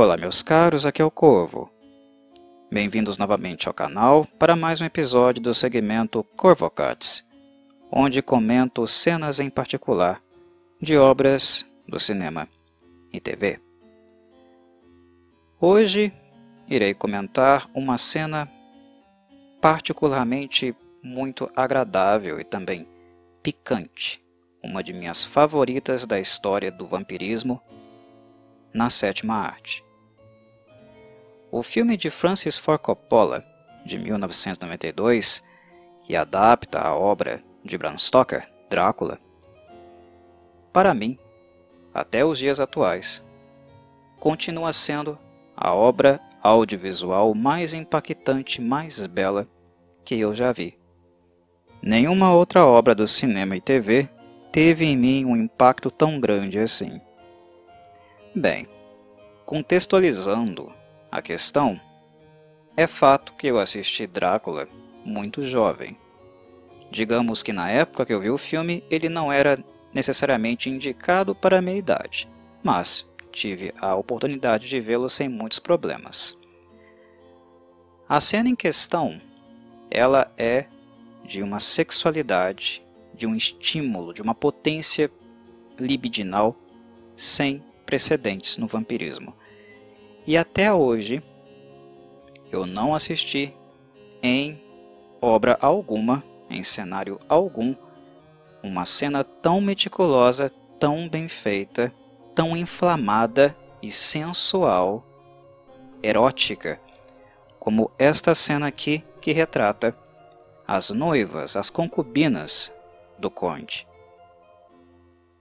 Olá meus caros, aqui é o Corvo. Bem-vindos novamente ao canal para mais um episódio do segmento Corvo Cuts, onde comento cenas em particular de obras do cinema e TV. Hoje irei comentar uma cena particularmente muito agradável e também picante, uma de minhas favoritas da história do vampirismo na sétima arte. O filme de Francis Ford Coppola, de 1992, que adapta a obra de Bram Stoker, Drácula, para mim, até os dias atuais, continua sendo a obra audiovisual mais impactante, mais bela que eu já vi. Nenhuma outra obra do cinema e TV teve em mim um impacto tão grande assim. Bem, contextualizando a questão, é fato que eu assisti Drácula muito jovem. Digamos que na época que eu vi o filme, ele não era necessariamente indicado para a minha idade, mas tive a oportunidade de vê-lo sem muitos problemas. A cena em questão, ela é de uma sexualidade, de um estímulo, de uma potência libidinal sem precedentes no vampirismo. E até hoje eu não assisti em obra alguma, em cenário algum, uma cena tão meticulosa, tão bem feita, tão inflamada e sensual, erótica, como esta cena aqui que retrata as noivas, as concubinas do conde.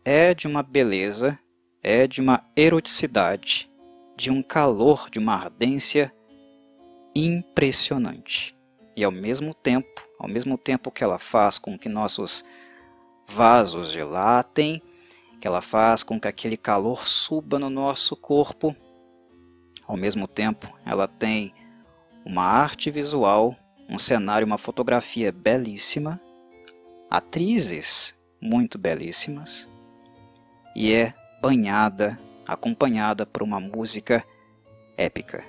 É de uma beleza, é de uma eroticidade de um calor, de uma ardência impressionante. E ao mesmo tempo, ao mesmo tempo que ela faz com que nossos vasos dilatem, que ela faz com que aquele calor suba no nosso corpo, ao mesmo tempo ela tem uma arte visual, um cenário, uma fotografia belíssima, atrizes muito belíssimas, e é banhada acompanhada por uma música épica,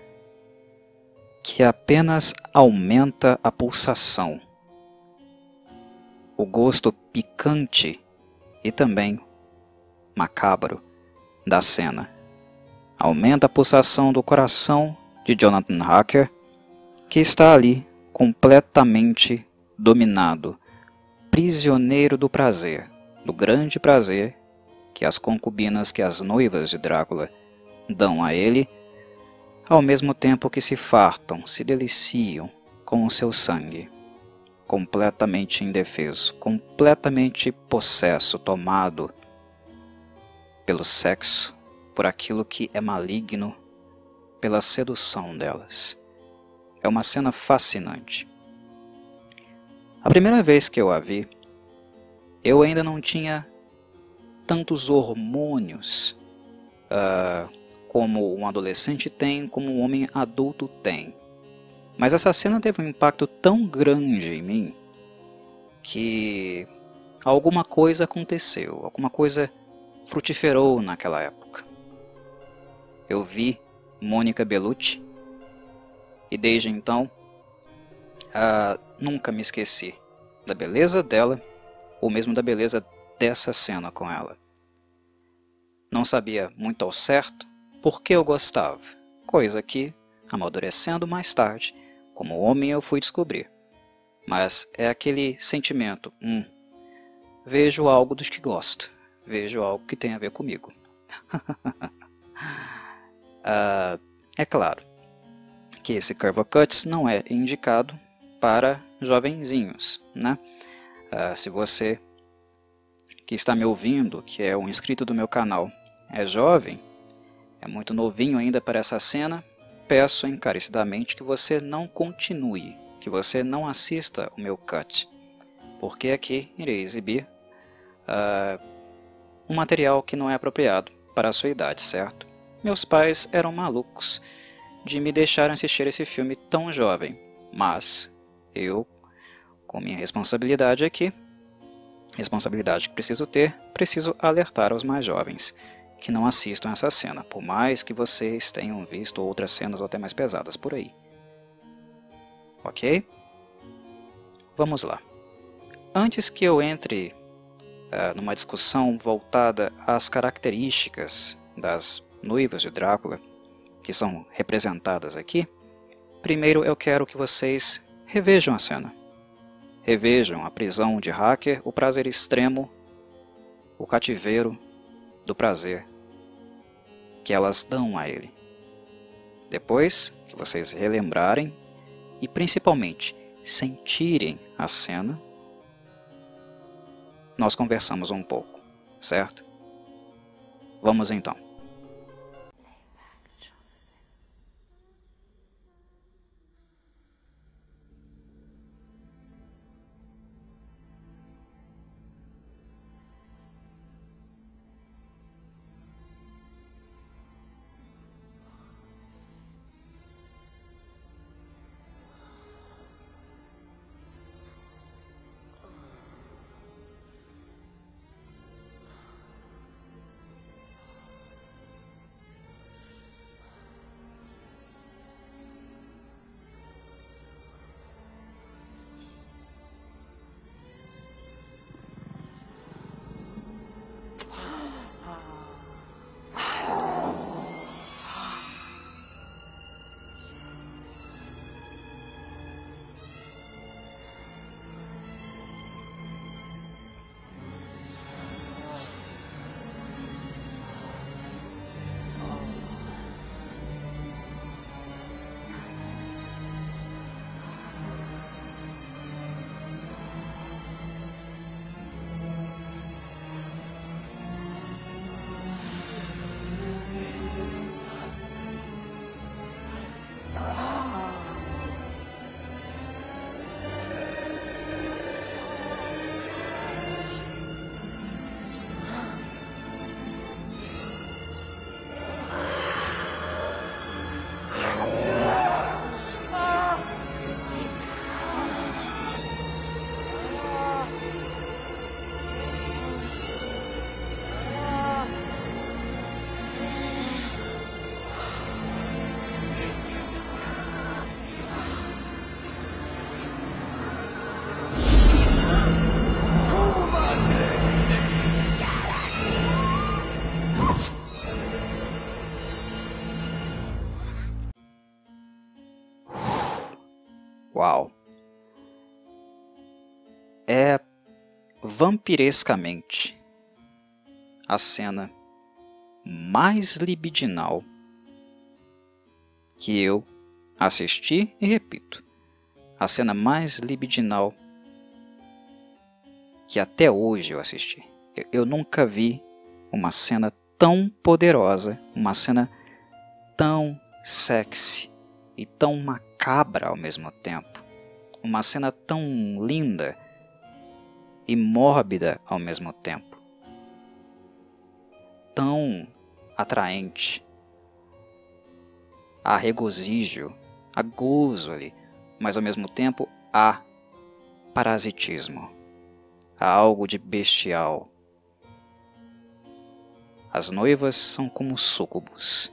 que apenas aumenta a pulsação, o gosto picante e também macabro da cena. Aumenta a pulsação do coração de Jonathan Hacker, que está ali completamente dominado, prisioneiro do prazer, do grande prazer que as concubinas que as noivas de Drácula dão a ele, ao mesmo tempo que se fartam, se deliciam com o seu sangue, completamente indefeso, completamente possesso, tomado pelo sexo, por aquilo que é maligno, pela sedução delas. É uma cena fascinante. A primeira vez que eu a vi, eu ainda não tinha tantos hormônios uh, como um adolescente tem, como um homem adulto tem. Mas essa cena teve um impacto tão grande em mim que alguma coisa aconteceu, alguma coisa frutiferou naquela época. Eu vi Mônica Bellucci e desde então uh, nunca me esqueci da beleza dela ou mesmo da beleza dessa cena com ela. Não sabia muito ao certo por que eu gostava, coisa que, amadurecendo mais tarde, como homem eu fui descobrir. Mas é aquele sentimento, hum, vejo algo dos que gosto, vejo algo que tem a ver comigo. uh, é claro que esse Curva Cuts não é indicado para jovenzinhos, né? Uh, se você que está me ouvindo, que é um inscrito do meu canal, é jovem, é muito novinho ainda para essa cena, peço encarecidamente que você não continue, que você não assista o meu cut, porque aqui irei exibir uh, um material que não é apropriado para a sua idade, certo? Meus pais eram malucos de me deixarem assistir esse filme tão jovem, mas eu, com minha responsabilidade aqui, responsabilidade que preciso ter, preciso alertar os mais jovens. que não assistam essa cena, por mais que vocês tenham visto outras cenas ou até mais pesadas por aí. Ok? Vamos lá. Antes que eu entre uh, numa discussão voltada às características das noivas de Drácula, que são representadas aqui, primeiro eu quero que vocês revejam a cena. Revejam a prisão de Hacker, o prazer extremo, o cativeiro do prazer que elas dão a ele. Depois que vocês relembrarem e principalmente sentirem a cena, nós conversamos um pouco, certo? Vamos então. É vampirescamente a cena mais libidinal que eu assisti e repito, a cena mais libidinal que até hoje eu assisti. Eu, eu nunca vi uma cena tão poderosa, uma cena tão sexy e tão macabra ao mesmo tempo. Uma cena tão linda e mórbida ao mesmo tempo. Tão atraente. Há regozijo, há gozo ali, mas ao mesmo tempo há parasitismo. Há algo de bestial. As noivas são como súcubos,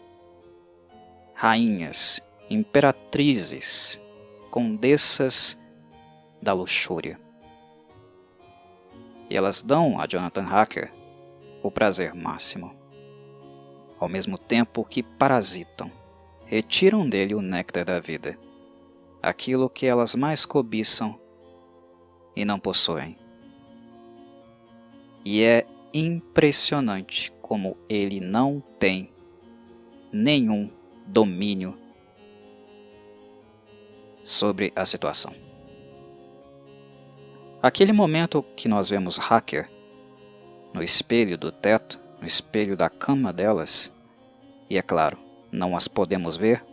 rainhas imperatrizes, condessas da luxúria. E elas dão a Jonathan Hacker o prazer máximo, ao mesmo tempo que parasitam, retiram dele o néctar da vida, aquilo que elas mais cobiçam e não possuem. E é impressionante como ele não tem nenhum domínio sobre a situação. Aquele momento que nós vemos Hacker no espelho do teto, no espelho da cama delas, e é claro, não as podemos ver.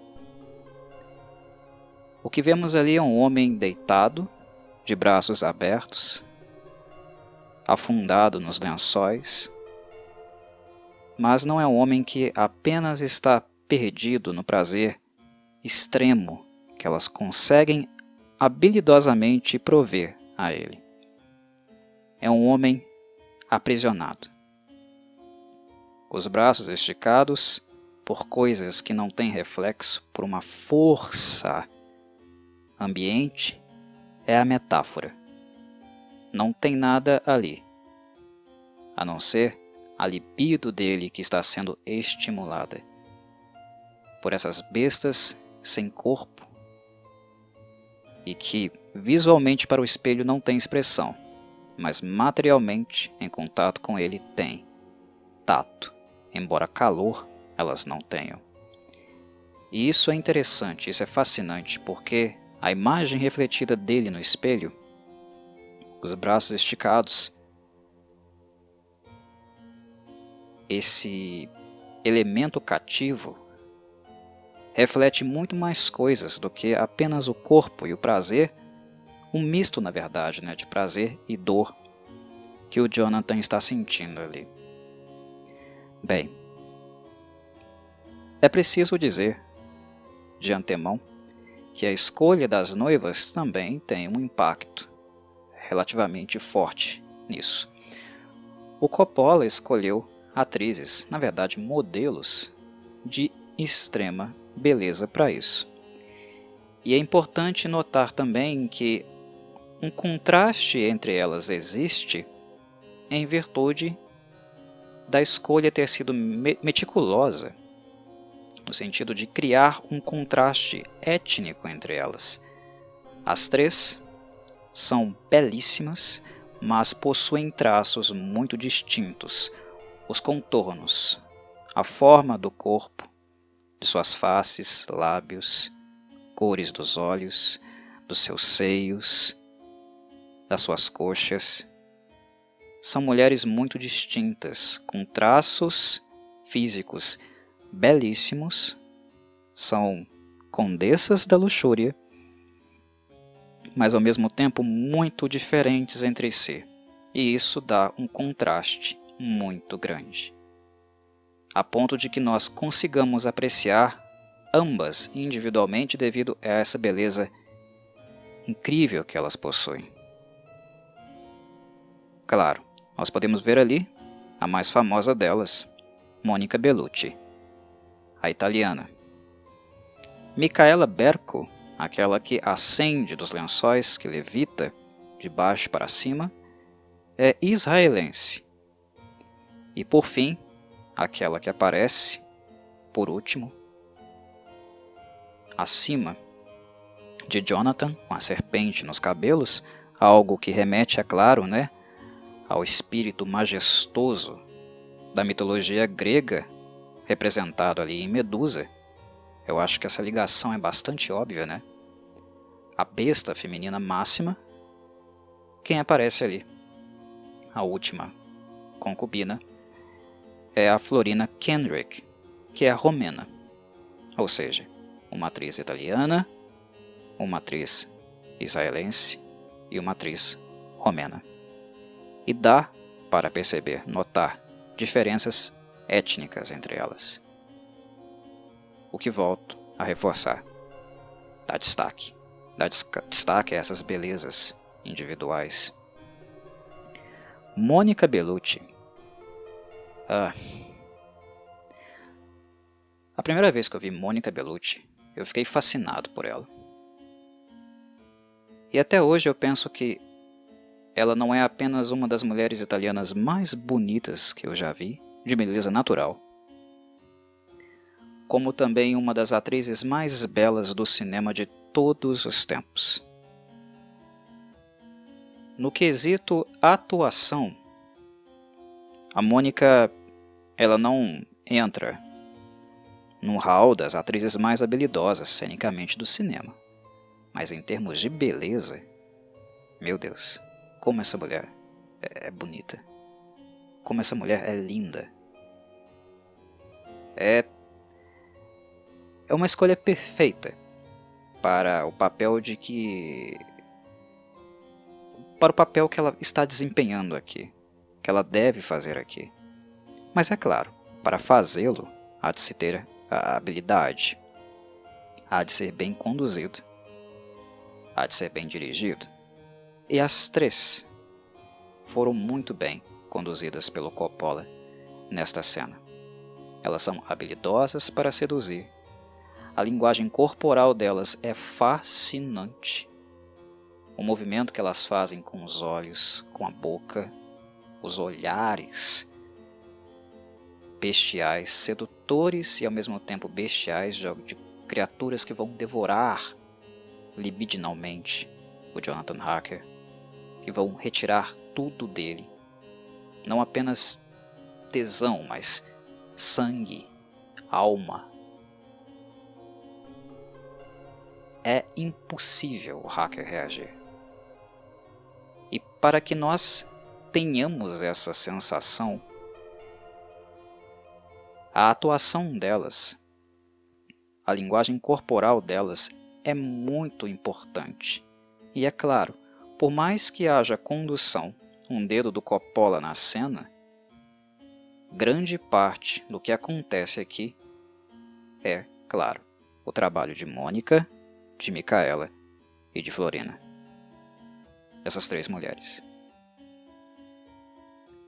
O que vemos ali é um homem deitado, de braços abertos, afundado nos lençóis, mas não é um homem que apenas está perdido no prazer extremo que elas conseguem habilidosamente prover a ele. É um homem aprisionado. os braços esticados por coisas que não têm reflexo, por uma força ambiente, é a metáfora. Não tem nada ali, a não ser a libido dele que está sendo estimulada por essas bestas sem corpo e que visualmente para o espelho não tem expressão, mas materialmente em contato com ele tem tato, embora calor elas não tenham. E isso é interessante, isso é fascinante, porque a imagem refletida dele no espelho, os braços esticados, esse elemento cativo reflete muito mais coisas do que apenas o corpo e o prazer, um misto, na verdade, né, de prazer e dor que o Jonathan está sentindo ali. Bem, é preciso dizer, de antemão, que a escolha das noivas também tem um impacto relativamente forte nisso. O Coppola escolheu atrizes, na verdade modelos, de extrema beleza para isso. E é importante notar também que um contraste entre elas existe em virtude da escolha ter sido meticulosa, no sentido de criar um contraste étnico entre elas. As três são belíssimas, mas possuem traços muito distintos. Os contornos, a forma do corpo, de suas faces, lábios, cores dos olhos, dos seus seios, das suas coxas, são mulheres muito distintas, com traços físicos belíssimos, são condessas da luxúria, mas ao mesmo tempo muito diferentes entre si, e isso dá um contraste muito grande, a ponto de que nós consigamos apreciar ambas individualmente devido a essa beleza incrível que elas possuem. Claro, nós podemos ver ali a mais famosa delas, Mônica Bellucci, a italiana. Micaela Berco, aquela que ascende dos lençóis que levita de baixo para cima, é israelense. E por fim, aquela que aparece, por último, acima de Jonathan, com a serpente nos cabelos, algo que remete, é claro, né, ao espírito majestoso da mitologia grega, representado ali em Medusa, eu acho que essa ligação é bastante óbvia, né? A besta feminina máxima, quem aparece ali? A última concubina é a Florina Kendrick, que é romena, ou seja, uma atriz italiana, uma atriz israelense e uma atriz romena e dá para perceber, notar diferenças étnicas entre elas. O que volto a reforçar. Dá destaque. Dá destaque a essas belezas individuais. Mônica Bellucci. Ah. A primeira vez que eu vi Mônica Bellucci, eu fiquei fascinado por ela. E até hoje eu penso que ela não é apenas uma das mulheres italianas mais bonitas que eu já vi, de beleza natural, como também uma das atrizes mais belas do cinema de todos os tempos. No quesito atuação, a Mônica ela não entra no hall das atrizes mais habilidosas cenicamente do cinema, mas em termos de beleza, meu Deus, como essa mulher é, bonita. Como essa mulher é linda. É. É uma escolha perfeita para o papel de que. Para o papel que ela está desempenhando aqui. Que ela deve fazer aqui. Mas é claro, para fazê-lo, há de se ter a habilidade. Há de ser bem conduzido. Há de ser bem dirigido. E as três foram muito bem conduzidas pelo Coppola nesta cena. Elas são habilidosas para seduzir. A linguagem corporal delas é fascinante. O movimento que elas fazem com os olhos, com a boca, os olhares bestiais, sedutores e ao mesmo tempo bestiais de, de criaturas que vão devorar libidinalmente o Jonathan Harker, que vão retirar tudo dele. Não apenas tesão, mas sangue, alma. É impossível o hacker reagir. E para que nós tenhamos essa sensação, a atuação delas, a linguagem corporal delas é muito importante. E é claro, por mais que haja condução, um dedo do Coppola na cena, grande parte do que acontece aqui é, claro, o trabalho de Mônica, de Micaela e de Florina. Essas três mulheres.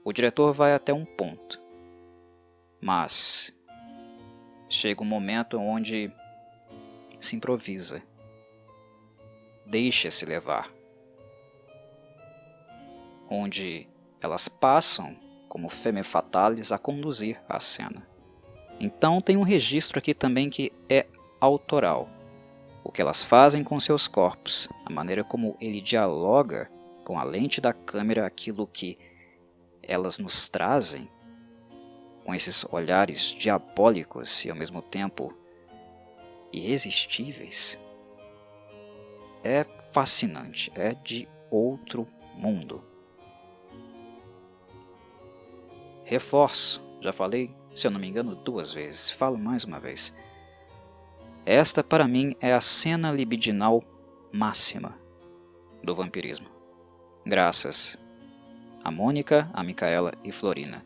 O diretor vai até um ponto, mas chega um momento onde se improvisa, deixa-se levar, onde elas passam como femme fatales a conduzir a cena. Então tem um registro aqui também que é autoral. O que elas fazem com seus corpos, a maneira como ele dialoga com a lente da câmera aquilo que elas nos trazem, com esses olhares diabólicos e ao mesmo tempo irresistíveis, é fascinante, é de outro mundo. Reforço, já falei, se eu não me engano, duas vezes, falo mais uma vez. Esta, para mim, é a cena libidinal máxima do vampirismo. Graças a Mônica, a Micaela e Florina.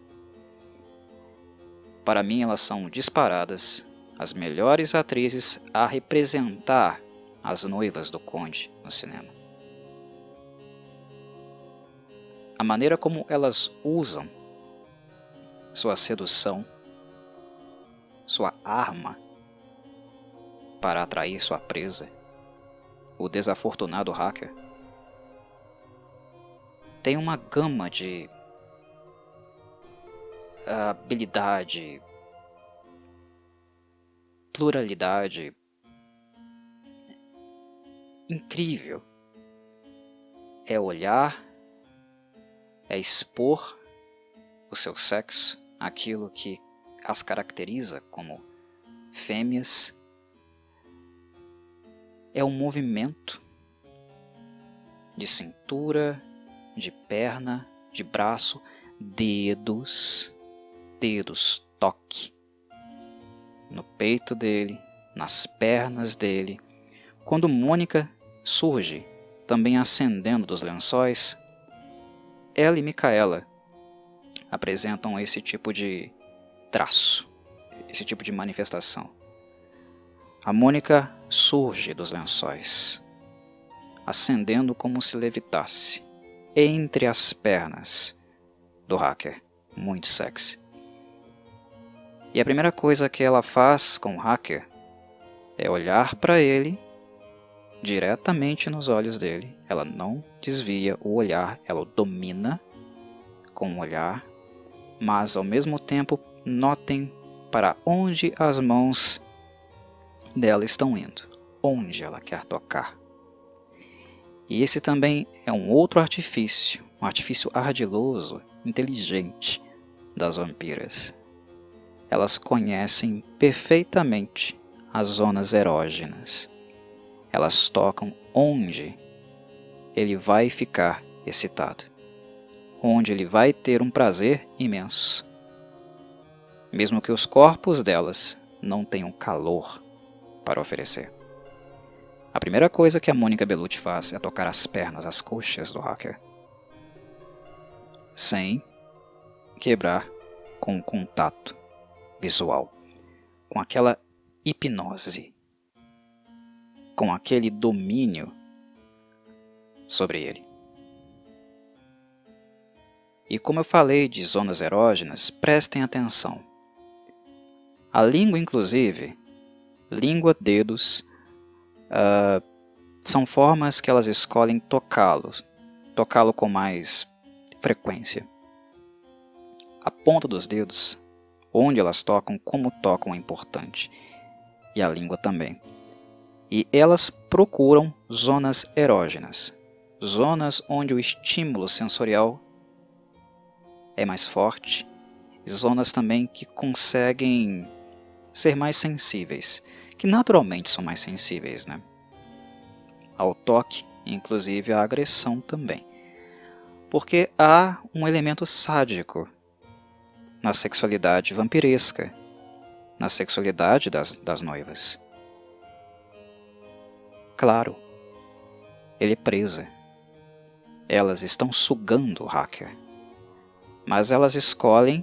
Para mim, elas são disparadas as melhores atrizes a representar as noivas do Conde no cinema. A maneira como elas usam sua sedução, sua arma para atrair sua presa, o desafortunado hacker tem uma gama de habilidade, pluralidade incrível. É olhar, é expor o seu sexo, aquilo que as caracteriza como fêmeas. É um movimento de cintura, de perna, de braço, dedos, dedos, toque no peito dele, nas pernas dele. Quando Mônica surge, também ascendendo dos lençóis, ela e Micaela apresentam esse tipo de traço, esse tipo de manifestação. A Mônica surge dos lençóis, ascendendo como se levitasse entre as pernas do hacker, muito sexy. E a primeira coisa que ela faz com o hacker é olhar para ele diretamente nos olhos dele. Ela não desvia o olhar, ela o domina com o olhar, mas ao mesmo tempo notem para onde as mãos dela estão indo, onde ela quer tocar. E esse também é um outro artifício, um artifício ardiloso, inteligente das vampiras. Elas conhecem perfeitamente as zonas erógenas. Elas tocam onde ele vai ficar excitado, onde ele vai ter um prazer imenso. Mesmo que os corpos delas não tenham calor para oferecer. A primeira coisa que a Mônica Bellucci faz é tocar as pernas, as coxas do hacker, sem quebrar com o contato visual, com aquela hipnose, com aquele domínio sobre ele. E como eu falei de zonas erógenas, prestem atenção. A língua, inclusive, língua, dedos, uh, são formas que elas escolhem tocá-lo, tocá-lo com mais frequência. A ponta dos dedos, onde elas tocam, como tocam é importante, e a língua também. E elas procuram zonas erógenas, zonas onde o estímulo sensorial é mais forte, e zonas também que conseguem ser mais sensíveis, que naturalmente são mais sensíveis, né? Ao toque, inclusive à agressão também. Porque há um elemento sádico na sexualidade vampiresca, na sexualidade das, das noivas. Claro, ele é presa. Elas estão sugando o hacker. Mas elas escolhem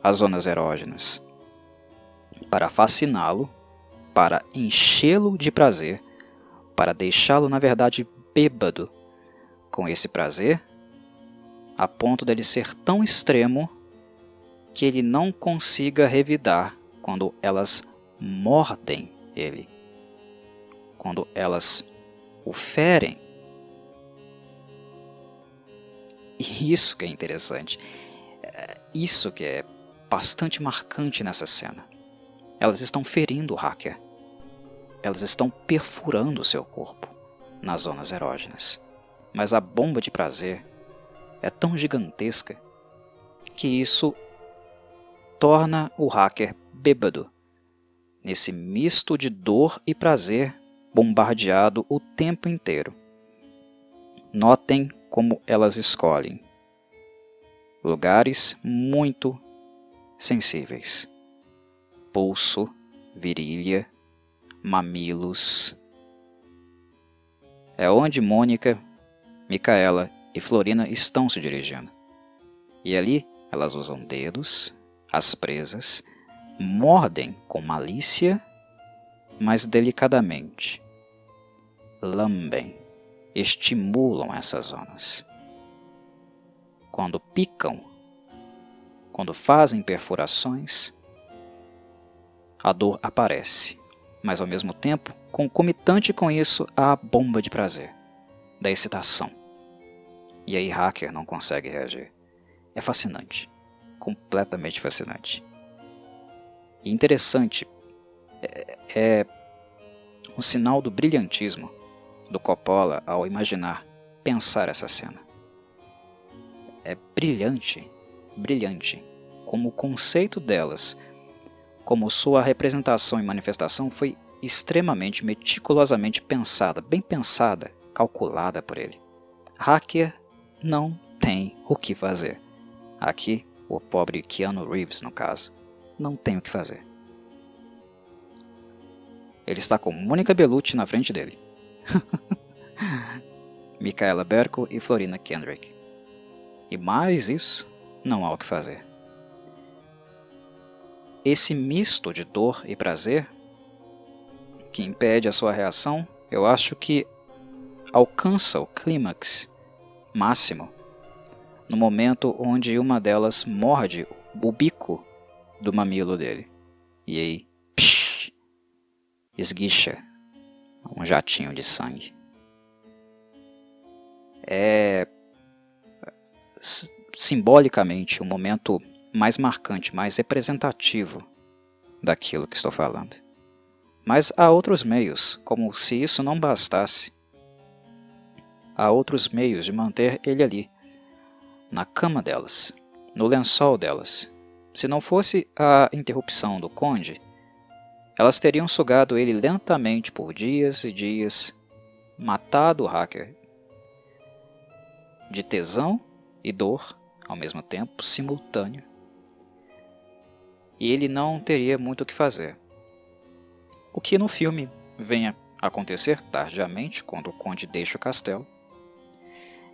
as zonas erógenas para fasciná-lo, para enchê-lo de prazer, para deixá-lo, na verdade, bêbado com esse prazer, a ponto dele ser tão extremo que ele não consiga revidar quando elas mordem ele, quando elas o ferem. E isso que é interessante, é isso que é bastante marcante nessa cena. Elas estão ferindo o hacker. Elas estão perfurando o seu corpo nas zonas erógenas. Mas a bomba de prazer é tão gigantesca que isso torna o hacker bêbado, nesse misto de dor e prazer bombardeado o tempo inteiro. Notem como elas escolhem lugares muito sensíveis pulso, virilha, mamilos. É onde Mônica, Micaela e Florina estão se dirigindo. E ali elas usam dedos, as presas, mordem com malícia, mas delicadamente. Lambem, estimulam essas zonas. Quando picam, quando fazem perfurações, a dor aparece, mas ao mesmo tempo, concomitante com isso, há a bomba de prazer, da excitação. E aí hacker não consegue reagir. É fascinante, completamente fascinante. E interessante, é, é um sinal do brilhantismo do Coppola ao imaginar, pensar essa cena. É brilhante, brilhante, como o conceito delas como sua representação e manifestação foi extremamente meticulosamente pensada, bem pensada, calculada por ele. Hacker não tem o que fazer. Aqui, o pobre Keanu Reeves, no caso, não tem o que fazer. Ele está com Mônica Bellucci na frente dele. Micaela Berko e Florina Kendrick. E mais isso, não há o que fazer. Esse misto de dor e prazer que impede a sua reação, eu acho que alcança o clímax máximo no momento onde uma delas morde o bico do mamilo dele. E aí, psh, esguicha um jatinho de sangue. É simbolicamente um momento mais marcante, mais representativo daquilo que estou falando. Mas há outros meios, como se isso não bastasse. Há outros meios de manter ele ali, na cama delas, no lençol delas. Se não fosse a interrupção do conde, elas teriam sugado ele lentamente por dias e dias, matado o hacker de tesão e dor ao mesmo tempo simultâneo e ele não teria muito o que fazer. O que no filme vem a acontecer tardiamente, quando o conde deixa o castelo.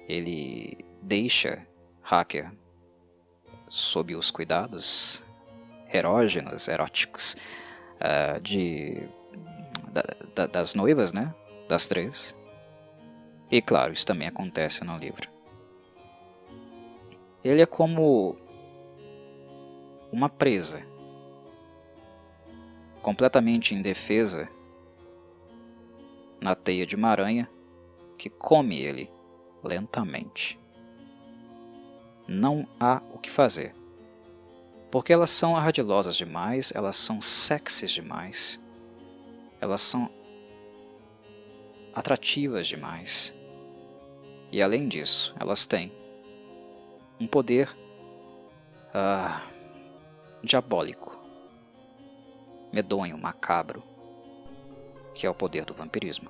Ele deixa Hacker sob os cuidados erógenos, eróticos uh, de, da, da, das noivas, né? Das três. E claro, isso também acontece no livro. Ele é como uma presa completamente indefesa na teia de uma aranha que come ele lentamente. Não há o que fazer. Porque elas são ardilosas demais, elas são sexys demais, elas são atrativas demais. E além disso, elas têm um poder ah, diabólico, medonho, macabro, que é o poder do vampirismo.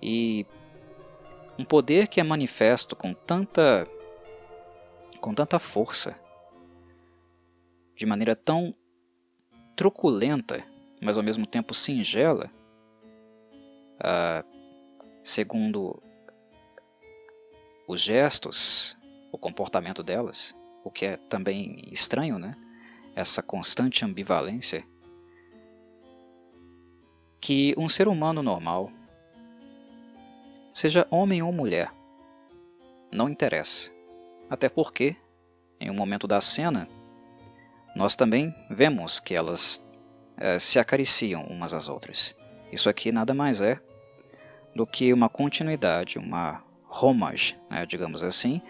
E um poder que é manifesto com tanta com tanta força, de maneira tão truculenta, mas ao mesmo tempo singela, ah, segundo os gestos, o comportamento delas, o que é também estranho, né? Essa constante ambivalência que um ser humano normal, seja homem ou mulher, não interessa. Até porque, em um momento da cena, nós também vemos que elas é, se acariciam umas às outras. Isso aqui nada mais é do que uma continuidade, uma homage, né, digamos assim,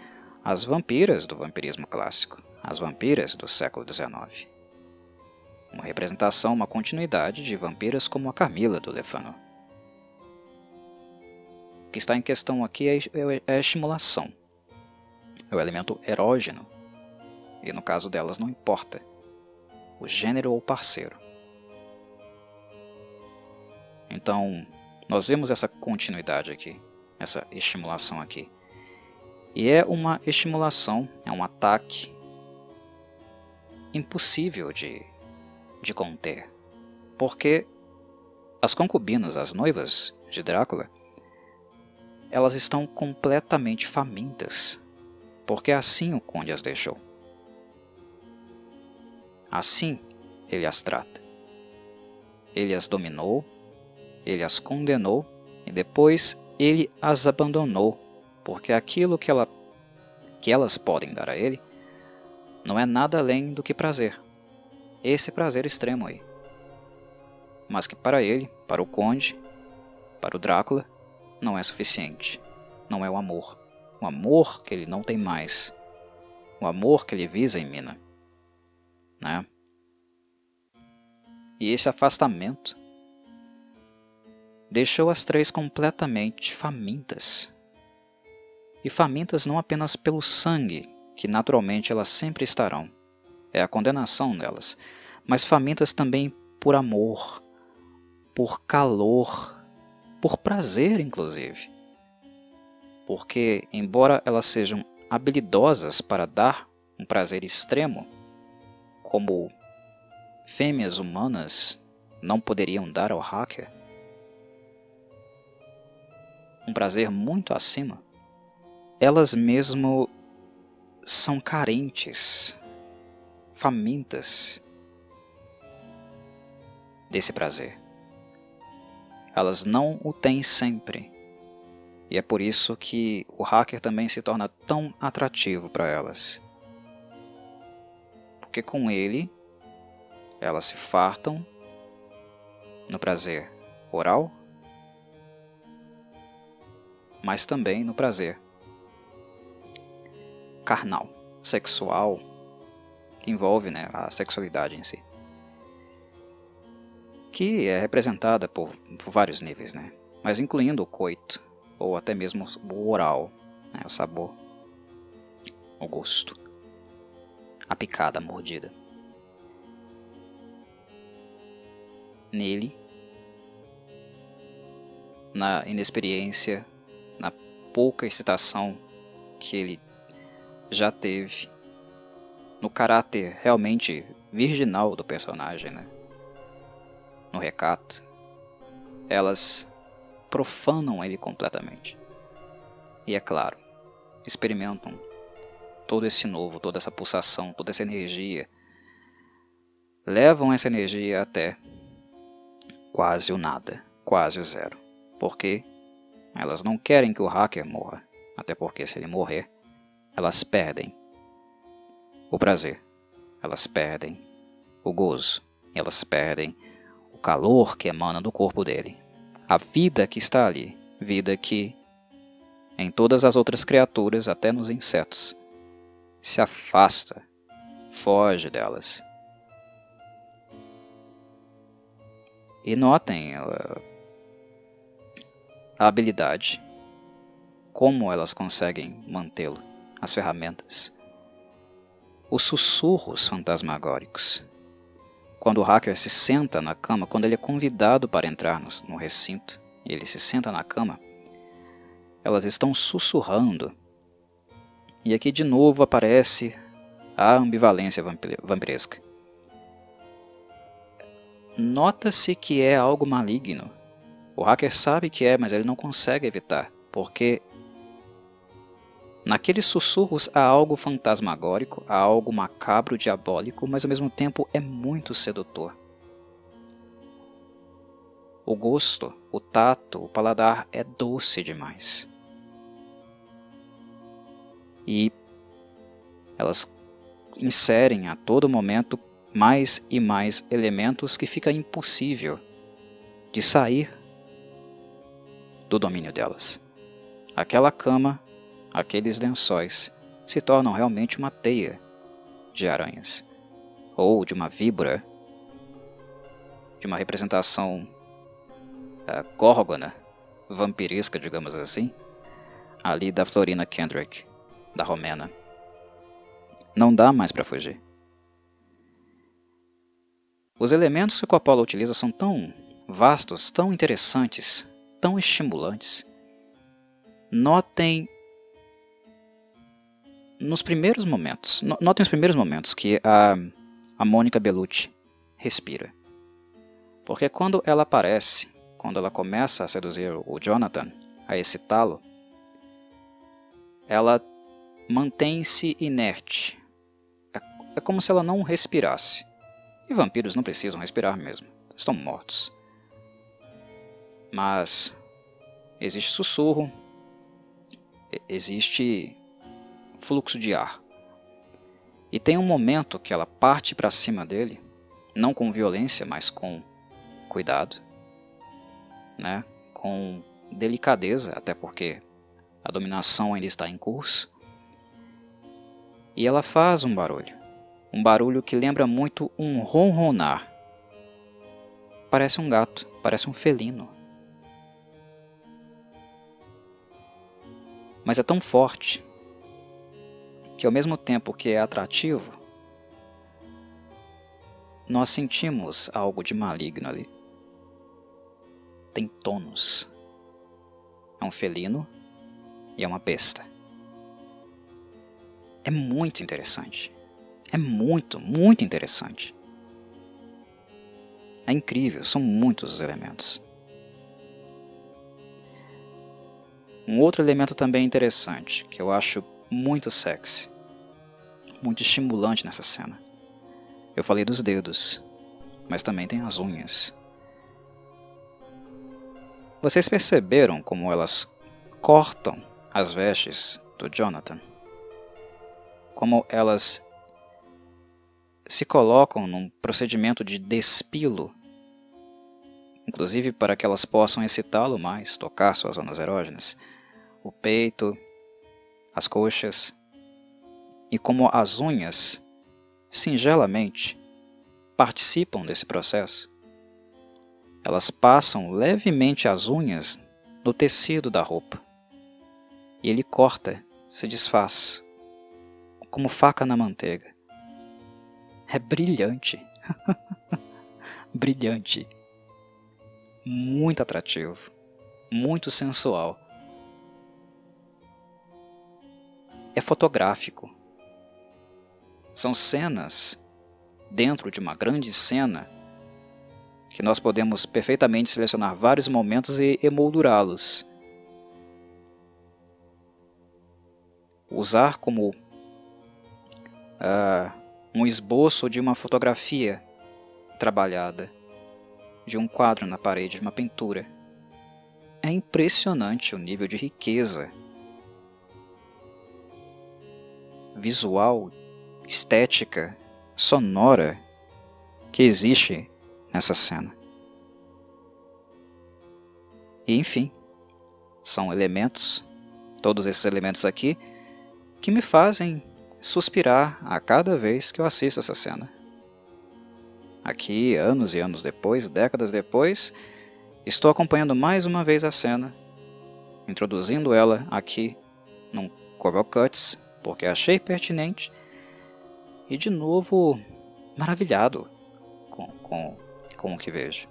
às vampiras do vampirismo clássico, as vampiras do século XIX. Uma representação, uma continuidade de vampiras como a Camila do Lefano. O que está em questão aqui é, é, é a estimulação. É o elemento erógeno. E no caso delas não importa o gênero ou parceiro. Então, nós vemos essa continuidade aqui, essa estimulação aqui. E é uma estimulação, é um ataque impossível de, de conter. Porque as concubinas, as noivas de Drácula, elas estão completamente famintas, porque assim o conde as deixou. Assim ele as trata. Ele as dominou, ele as condenou e depois ele as abandonou, porque aquilo que, ela, que elas podem dar a ele não é nada além do que prazer. Esse prazer extremo aí. Mas que para ele, para o conde, para o Drácula, não é suficiente. Não é o amor. O amor que ele não tem mais. O amor que ele visa em Mina. Né? E esse afastamento deixou as três completamente famintas. E famintas não apenas pelo sangue, que naturalmente elas sempre estarão, é a condenação delas, mas famintas também por amor, por calor, por prazer, inclusive. Porque, embora elas sejam habilidosas para dar um prazer extremo, como fêmeas humanas não poderiam dar ao hacker, um prazer muito acima, elas mesmo são carentes, famintas desse prazer. Elas não o têm sempre. E é por isso que o hacker também se torna tão atrativo para elas. Porque com ele, elas se fartam no prazer oral mas também no prazer carnal, sexual, que envolve né, a sexualidade em si. Que é representada por, por vários níveis, né? mas incluindo o coito, ou até mesmo o oral, né, o sabor, o gosto, a picada, a mordida. Nele, na inexperiência pouca excitação que ele já teve no caráter realmente virginal do personagem, né? No recato, elas profanam ele completamente. E é claro, experimentam todo esse novo, toda essa pulsação, toda essa energia. Levam essa energia até quase o nada, quase o zero. Porque elas não querem que o hacker morra, até porque se ele morrer, elas perdem o prazer, elas perdem o gozo, elas perdem o calor que emana do corpo dele, a vida que está ali, vida que em todas as outras criaturas, até nos insetos, se afasta, foge delas. E notem uh, a habilidade, como elas conseguem mantê-lo, as ferramentas. Os sussurros fantasmagóricos. Quando o hacker se senta na cama, quando ele é convidado para entrar no, no recinto, e ele se senta na cama, elas estão sussurrando. E aqui de novo aparece a ambivalência vampiresca. Nota-se que é algo maligno. O hacker sabe que é, mas ele não consegue evitar, porque naqueles sussurros há algo fantasmagórico, há algo macabro, diabólico, mas ao mesmo tempo é muito sedutor. O gosto, o tato, o paladar é doce demais. E elas inserem a todo momento mais e mais elementos que fica impossível de sair do domínio delas. Aquela cama, aqueles lençóis se tornam realmente uma teia de aranhas ou de uma víbora, de uma representação uh, górgona, vampiresca, digamos assim, ali da Florina Kendrick, da Romena. Não dá mais para fugir. Os elementos que o Coppola utiliza são tão vastos, tão interessantes, tão estimulantes. Notem nos primeiros momentos, notem os primeiros momentos que a, a Mônica Bellucci respira. Porque quando ela aparece, quando ela começa a seduzir o Jonathan, a excitá-lo, ela mantém-se inerte, é como se ela não respirasse. E vampiros não precisam respirar mesmo, estão mortos. Mas existe sussurro, existe fluxo de ar. E tem um momento que ela parte para cima dele, não com violência, mas com cuidado, né? com delicadeza, até porque a dominação ainda está em curso. E ela faz um barulho um barulho que lembra muito um ronronar. Parece um gato, parece um felino. Mas é tão forte que, ao mesmo tempo que é atrativo, nós sentimos algo de maligno ali. Tem tônus. É um felino e é uma besta. É muito interessante. É muito, muito interessante. É incrível, são muitos os elementos. Um outro elemento também interessante, que eu acho muito sexy, muito estimulante nessa cena. Eu falei dos dedos, mas também tem as unhas. Vocês perceberam como elas cortam as vestes do Jonathan? Como elas se colocam num procedimento de despilo, inclusive para que elas possam excitá-lo mais, tocar suas zonas erógenas, o peito, as coxas, e como as unhas, singelamente, participam desse processo. Elas passam levemente as unhas no tecido da roupa, e ele corta, se desfaz, como faca na manteiga é brilhante. brilhante. Muito atrativo. Muito sensual. Fotográfico. São cenas dentro de uma grande cena que nós podemos perfeitamente selecionar vários momentos e emoldurá-los. Usar como uh, um esboço de uma fotografia trabalhada, de um quadro na parede, de uma pintura. É impressionante o nível de riqueza visual, estética, sonora que existe nessa cena. E enfim, são elementos, todos esses elementos aqui, que me fazem suspirar a cada vez que eu assisto essa cena. Aqui, anos e anos depois, décadas depois, estou acompanhando mais uma vez a cena, introduzindo ela aqui num Coral Cuts, porque achei pertinente, e de novo maravilhado com, com, com o que vejo.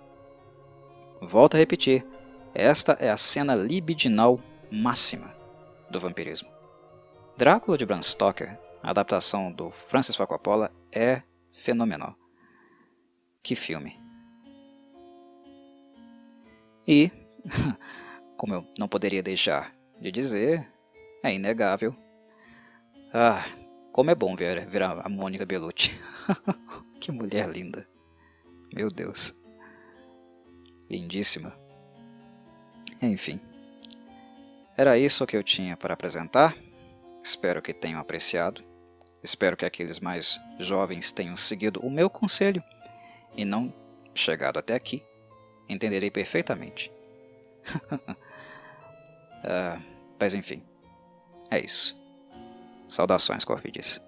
Volto a repetir, esta é a cena libidinal máxima do vampirismo. Drácula de Bram Stoker, a adaptação do Francis Ford Coppola, é fenomenal. Que filme! E, como eu não poderia deixar de dizer, é inegável. Ah, como é bom ver, ver a Mônica Bellucci. que mulher linda. Meu Deus. Lindíssima. Enfim. Era isso que eu tinha para apresentar. Espero que tenham apreciado. Espero que aqueles mais jovens tenham seguido o meu conselho e não chegado até aqui. Entenderei perfeitamente. uh, mas enfim, é isso. Saudações, Corvides.